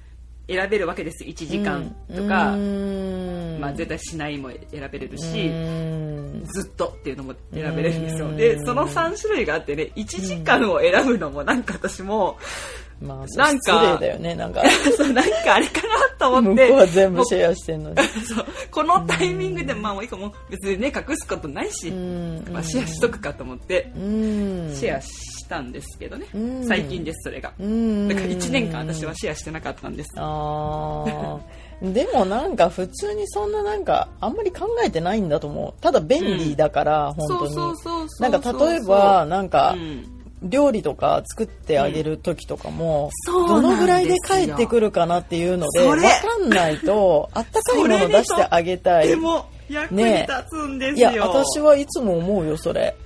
選べるわけです1時間とか、うん。まあ、絶対しないも選べれるし、うん。ずっとっていうのも選べれるんですよ。うん。で、その3種類があってね、1時間を選ぶのもなんか私も、まあなんか失礼だよねなんか。[LAUGHS] そうなんかあれかなと思向って。こうは全部シェアしてんのに。[LAUGHS] そうこのタイミングで、まあもういいかもう別にね、隠すことないし、うん。まあ、シェアしとくかと思って、うん。シェアしたんですけどね。うん。最近です、それが。うん。だから1年間私はシェアしてなかったんです。あー。[LAUGHS] でもなんか普通にそんななんかあんまり考えてないんだと思う。ただ便利だから、本当に。そうそうそうなんか例えばなんかうん。料理とか作ってあげる時とかも、そうんですよ。のぐらいで帰ってくるかなっていうのでそれ。分かんないと [LAUGHS] あったかいもの出してあげたい。でも、役に立つんですいよ。や私はいつも思うよそれ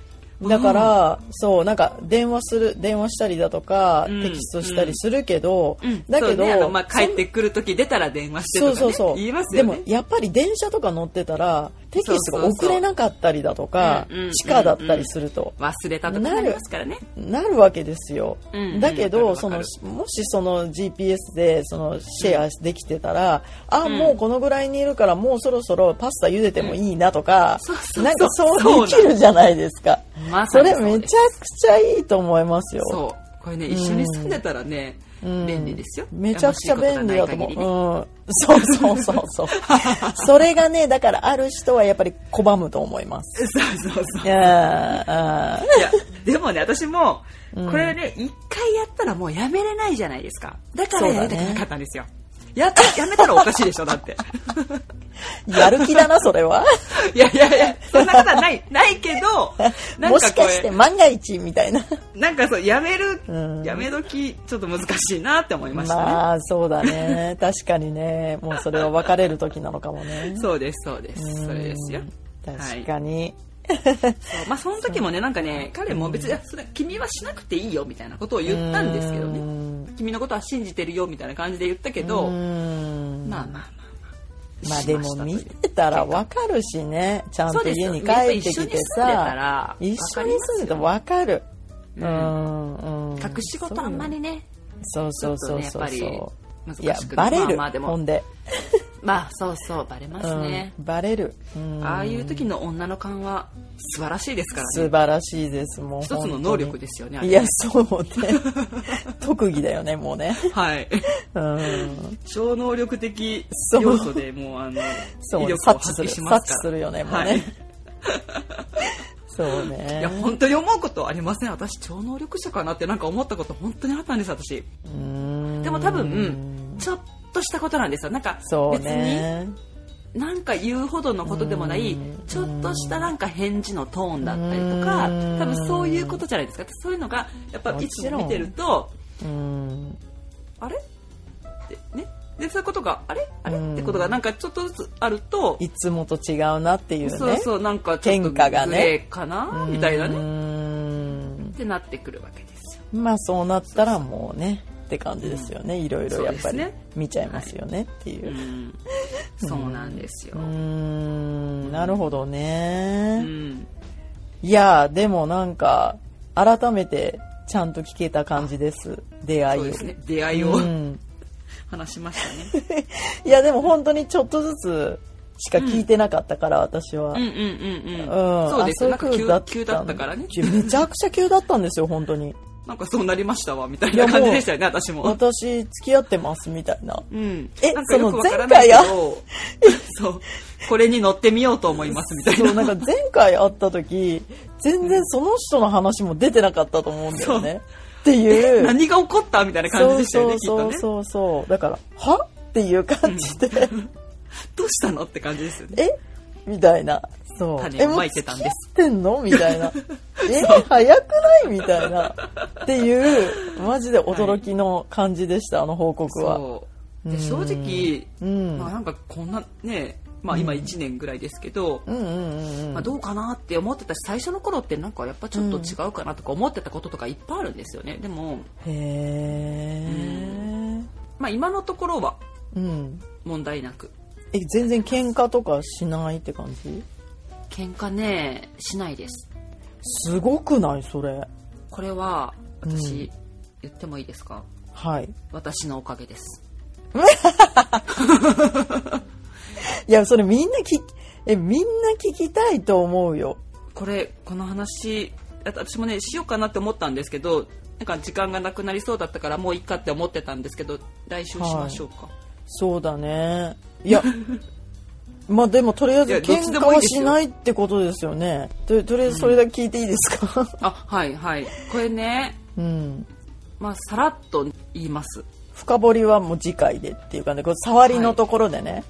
だから、そうなんか電話する電話したりだとか、うんテキストしたりするけど、うんだけど、まあ、帰ってくる時出たら電話してとか、ね、そうそうそう。言いますでも。やっぱり電車とか乗ってたらテキストが送れなかったりだとか地下だったりすると。忘れたとかなりますからね。なるわけですよ。うんだけど、そのもしその GPS でそのシェアできてたら、あん。もうこのぐらいにいるからもうそろそろパスタ茹でてもいいなとか、なんかそうできるじゃないですか。まそれめちゃくちゃいいと思いますよ。これね、一緒に住んでたらね、うん便利ですよ。めちゃくちゃ便利だと思う。うん。そうそうそうそう。[LAUGHS] それがね、だからある人はやっぱり拒むと思います。そうそうそう。いやでもね、私も、これね、一回やったらもうやめれないじゃないですか。だからやりたくなかったんですよ。やっやめたらおかしいでしょ、だって。ー [LAUGHS] やる気だな、それは。[LAUGHS] いやいやいや、そんなことはない、ないけど、なんもかこしかしてれ、万が一みたいな。なんかそう、やめる、うんやめ時、ちょっと難しいなって思いましたね。まあ、そうだね。確かにね。もうそれは別れる時なのかもね。そうです、そうです。それですよ。確かに。そうまあ、その時もね、なんかね、彼も別に、それ、君はしなくていいよ、みたいなことを言ったんですけどうね。ん君のことは信じてるよ、みたいな感じで言ったけど、うん。まあまあまあまあ。でも見てたらわかるしね。ちゃんと家に帰ってきてさ。ら。一緒に住んでたらわかる。隠し事あんまりね、そうそうそうそうそう。難いやバレる、まあまあほんで、まあそうそうバレますね、うん、バレる、うん。ああいう時の女の勘は素晴らしいですからね。素晴らしいですもう。一つの能力ですよねいやそうね。[LAUGHS] 特技だよねもうね。はい。うん。超能力的要素でもうあのそう威力を発揮しますから。察知する。よねもうね、はい。そうね。いや本当に思うことありません。私超能力者かなってなんか思ったこと本当にあったんです私。うん。でも多分ちょっとしたことなんですよ。なんかそう別にねなんか言うほどのことでもないうん。ちょっとしたなんか返事のトーンだったりとかうん。多分そういうことじゃないですか。そういうのがやっぱいつも見てるとうん。あれ？ってね？でそういうことがあれ？あれ？うん。ってことがなんかちょっとずつあると、いつもと違うなっていうね。そうそうなんかちょっとグレーかな？みたいなうね。んってなってくるわけですよ。まあそうなったらもうねって感じですよね、いろいろやっぱりね。見ちゃいますよねっていう。う、ん。そうなんですよ。うーん。なるほどうね、ん。いやでもなんか改めてちゃんと聞けた感じです。出会いそうね。出会いを。うん。[LAUGHS] 話しましたね。[LAUGHS] いやでも本当にちょっとずつしか聞いてなかったから、私は、うんうんうんうん。うん。そうですそういう風だった急だったからね。めちゃくちゃ急だったんですよ本当になんかそうなりましたわみたいな感じでしたよね私も。私付き合ってますみたいな。うん。えなんかよくわからないけ [LAUGHS] そう。これに乗ってみようと思いますみたいな。そうなんか前回会った時全然その人の話も出てなかったと思うんだよね。っていう。何が起こったみたいな感じでしたよねそうそうそうそう。だからは？っていう感じで、どうしたの？って感じですよね。え？みたいなそう。種をえもうまいてたんです。ってんの？みたいな。[LAUGHS] え早くない？みたいな。っていうマジで驚きの感じでした、あの報告は。で正直、うん。まあ、なんかこんなねまあ今1年ぐらいですけど、うんうんうんうん。まあ、どうかなって思ってたし最初の頃ってなんかやっぱちょっと違うかなとか思ってたこととかいっぱいあるんですよね。でも、へえまあ、今のところはうん。問題なく。え全然喧嘩とかしないって感じ？喧嘩ねしないです。すごくないそれ。これは私、うん。言ってもいいですか？はい。私のおかげです。[LAUGHS] いやそれみんな聞きえみんな聞きたいと思うよ。これこの話あ私もねしようかなって思ったんですけどなんか時間がなくなりそうだったからもういっかって思ってたんですけど来週しましょうか、そうだね。いや [LAUGHS] まあでもとりあえず喧嘩はしないってことですよね。ととりあえずそれだけ聞いていいですか？あはいはい。これねうん。まあさらっと言います。深掘りはもう次回でっていうかねこれ触りのところでね、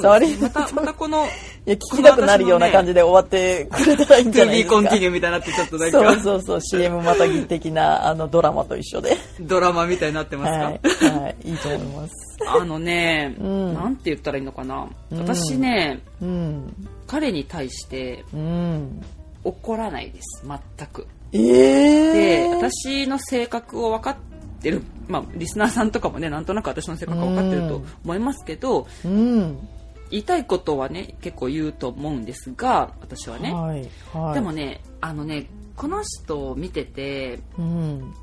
そうですね。また [LAUGHS] またこのいや聞きたくなるような感じで終わってくれたらいいんじゃないですか。continue みたいになってちょっとなんそうかそうそう CM またぎ的なあのドラマと一緒で。ドラマみたいになってますか、はい、はい、いいと思います。あのね、ん。なんて言ったらいいのかな、うん。私ねうん。彼に対してうん。怒らないです。全く。えー、私の性格を分かってる、まあ、リスナーさんとかもねなんとなく私の性格が分かってると思いますけど、うん言いたいことはね結構言うと思うんですが私はね、はいはい。でもねあのねこの人を見ててうん。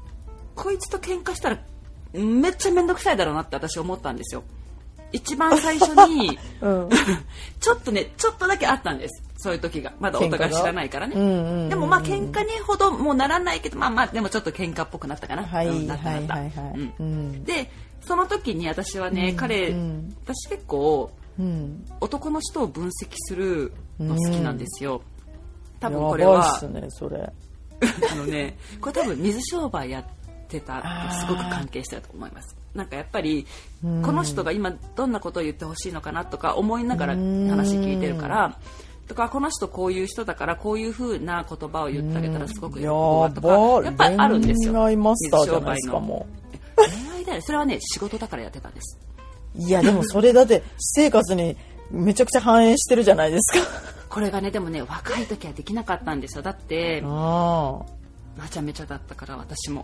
こいつと喧嘩したらめっちゃ面倒くさいだろうなって私思ったんですよ。一番最初に [LAUGHS] うん。[LAUGHS] ちょっとねちょっとだけあったんです。そういう時が。まだお互い知らないからね、うんうんうんうんでもまあ喧嘩にほどもうならないけどまあまあでもちょっと喧嘩っぽくなったかな、はいうんなはいったなった。でその時に私はね、うん彼、うん。私結構うん男の人を分析するの好きなんですよ、多分やこれはねそれ。[LAUGHS] あのねこれ多分水商売やってたってすごく関係してると思います。なんかやっぱりうん。この人が今どんなことを言ってほしいのかなとか思いながらうん話聞いてるからとかこの人こういう人だからこういう風な言葉を言ってあげたらすごく喜ぶわとかややっぱりあるんですよ。恋愛マスターじゃないですか水商売の。も恋愛だよ。それはね仕事だからやってたんです。ういやでもそれだって私生活にめちゃくちゃ反映してるじゃないですか。[LAUGHS] これがねでもね若い時はできなかったんですよ。だってあめちゃめちゃだったから私も。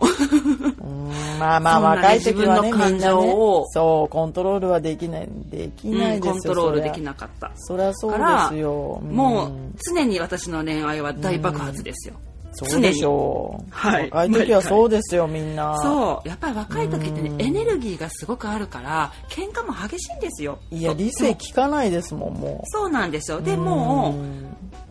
まあまあ [LAUGHS] 若い時はね自分の感情を。そうコントロールはできないできないですよ、うんコントロールできいなかった。そりゃそうですよ。んもう常に私の恋愛は大爆発ですよ、そうでしょう、はい。若い時はそうですよみんな。そう。やっぱり若い時ってねうん。エネルギーがすごくあるから喧嘩も激しいんですよ。いや理性聞かないですもんもう。そうなんですよ。でも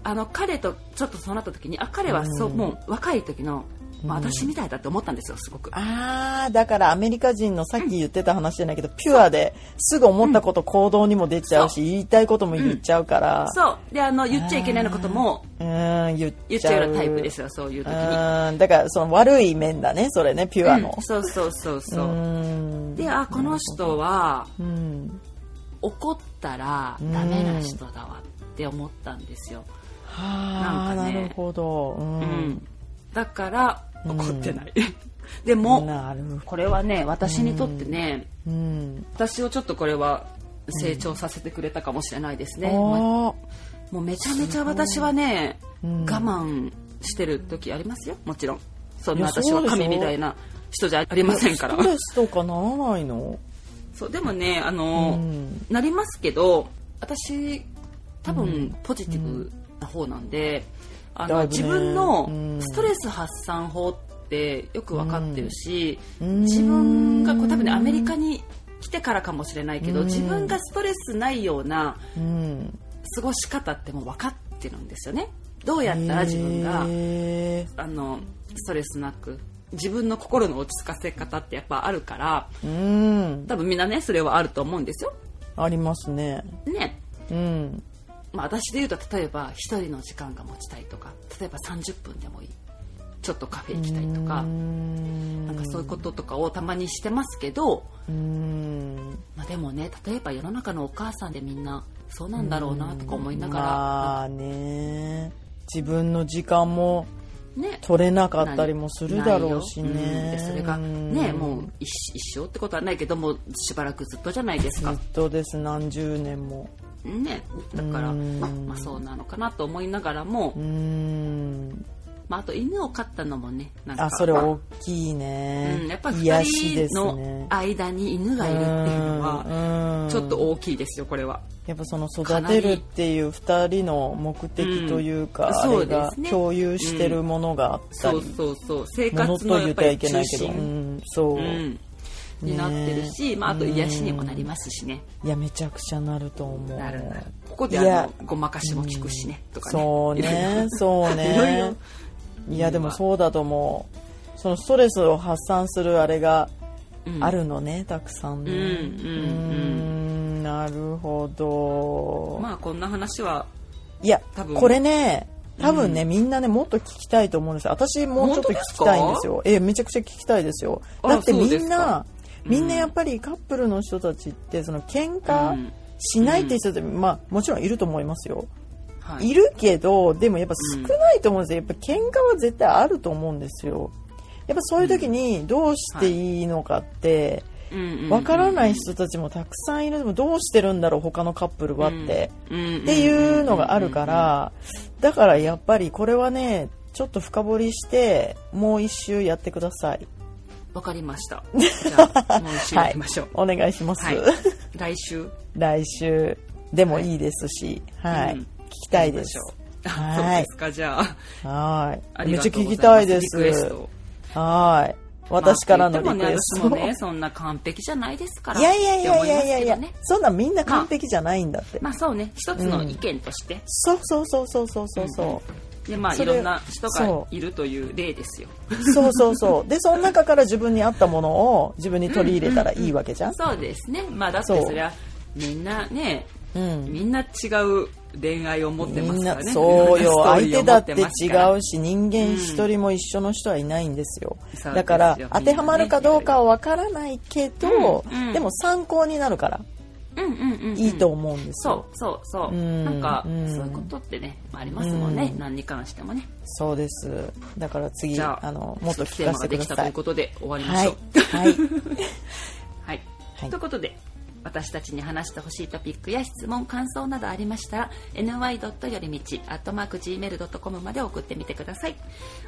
あの彼とちょっとそうなった時にあ彼はそううん。もう若い時の、まあ、私みたいだって思ったんですよすごく。ああだからアメリカ人のさっき言ってた話じゃないけど、ピュアですぐ思ったこと行動にも出ちゃうし、言いたいことも言っちゃうから。そう。であの言っちゃいけないのこともうん。言っちゃう。ようなタイプですよそういう時。にうん。だからその悪い面だねそれねピュアの。うん、そうそうそうそう。うん。であこの人はうん。怒ったらダメな人だわって思ったんですよ、はあ、なるほど、うん。うん。だから怒ってない、[LAUGHS] でもこれはね私にとってね、うん。私をちょっとこれは成長させてくれたかもしれないですね、あまあー。もうめちゃめちゃ私はね、うん。我慢してる時ありますよ。もちろん。そんな私は神みたいな人じゃありませんから。ストレスとかならないの？そうでもねあの、うん。なりますけど私多分ポジティブな方なんで、あの自分のうん。ストレス発散法ってよく分かってるし、うん。自分がこう多分ねアメリカに来てからかもしれないけど、うん。自分がストレスないようなうん。過ごし方ってもう分かってるんですよね。どうやったら自分がへあのストレスなく自分の心の落ち着かせ方ってやっぱあるからーうん。多分みんなねそれはあると思うんですよ。ありますね。ね。うんまあ、私で言うと例えば一人の時間が持ちたいとか例えば30分でもいい。ちょっとカフェ行きたいとか。うん。なんかそういうこととかをたまにしてますけど、うん。まあ、でもね例えば世の中のお母さんでみんなそうなんだろうなとか思いながら、まあね。自分の時間もね。取れなかったりもするだろうしないよ。うん。それがねもう一一生ってことはないけどもしばらくずっとじゃないですか。ずっ。とです。何十年もね、だから、うん。まあ、そうなのかなと思いながらも、うん。まあ、あと犬を飼ったのもねなんかあそれ大きいね、うん、やっぱり癒2しです人のね。間に犬がいるっていうのはうん。ちょっと大きいですよこれは。やっぱその育てるっていう二人の目的というか、うんあれがそうですね。共有してるものがあったり、そうそうそう。生活のやっぱと言ってはいり中けないけど、う心、ん、そう、うんになってるし、まあ、あと癒しにもなりますしね。いやめちゃくちゃなると思う。なるなる。ここであのごまかしも効くしねとかね。そうねろそういろいね [LAUGHS] ろ。いやでもそうだと思う。そのストレスを発散するあれがうん。あるのね、たくさんね。うんうんうん。んなるほど、まあこんな話はいや多分。これね多分ね、みんなねもっと聞きたいと思うんですよ。私もうちょっと聞きたいんですよ。えめちゃくちゃ聞きたいですよ。だってみんなうんみんなやっぱりカップルの人たちってその喧う嘩ん。しないって人って、まあもちろんいると思いますよ。はい。いるけどでもやっぱ少ないと思うんですよ。やっぱ喧嘩は絶対あると思うんですよ。やっぱそういう時にどうしていいのかってわからない人たちもたくさんいる。でもどうしてるんだろう他のカップルはって、うん。っていうのがあるからだからやっぱりこれはねちょっと深掘りしてもう一周やってくださいわかりました。[LAUGHS] じゃあもう一周やりましょう、お願いします、はい。来週？来週。でもいいですし。はい、うん。聞きたいです。はい。そうですか。じゃあ。はい。めっちゃ聞きたいです。リクエスト。はい。私からのリまあクエスト、もねそんな完璧じゃないですから。いやいやいやいやいやいや。そんなみんな完璧じゃないんだって、まあそうね。一つの意見として、そうそうそうそうそうそう。そう、でまあいろんな人がそいるという例ですよ。そうそうそう。で、その中から自分に合ったものを自分に取り入れたらいいわけじゃん？そうですね。まあだってそりゃみんなねうん。みんな違う恋愛を持ってますからね。そうよ。[LAUGHS] 相手だって違ううし、人間一人も一緒の人はいないんですよ。そうですよ。だからね、当てはまるかどうかはわからないけどうん。うん、でも参考になるから、うんうんうんうんいいと思うんですそよ。うそうそううんなんかうんそういうことってねありますもんねうん何に関してもねそうです。だから次、ああの、もっと聞かマができたせてください。ということで終わりまはいしょう。はい。はい [LAUGHS] はいということで私たちに話してほしいトピックや質問感想などありましたら ny. よりみち gmail.com まで送ってみてください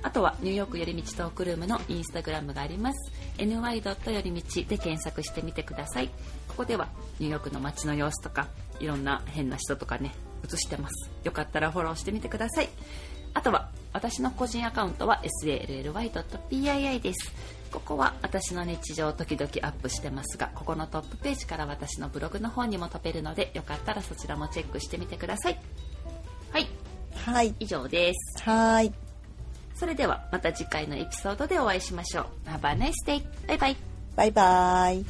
あとはニューヨークよりみちトークルームのインスタグラムがあります ny. よりみちで検索してみてくださいここではニューヨークの街の様子とかいろんな変な人とかね映してますよかったらフォローしてみてくださいあとは私の個人アカウントは sally.pii ですここは私の日常を時々アップしてますがここのトップページから私のブログの方にも飛べるのでよかったらそちらもチェックしてみてくださいはいはい。以上ですはい。それではまた次回のエピソードでお会いしましょう Have a nice day! バイバイバイバイ。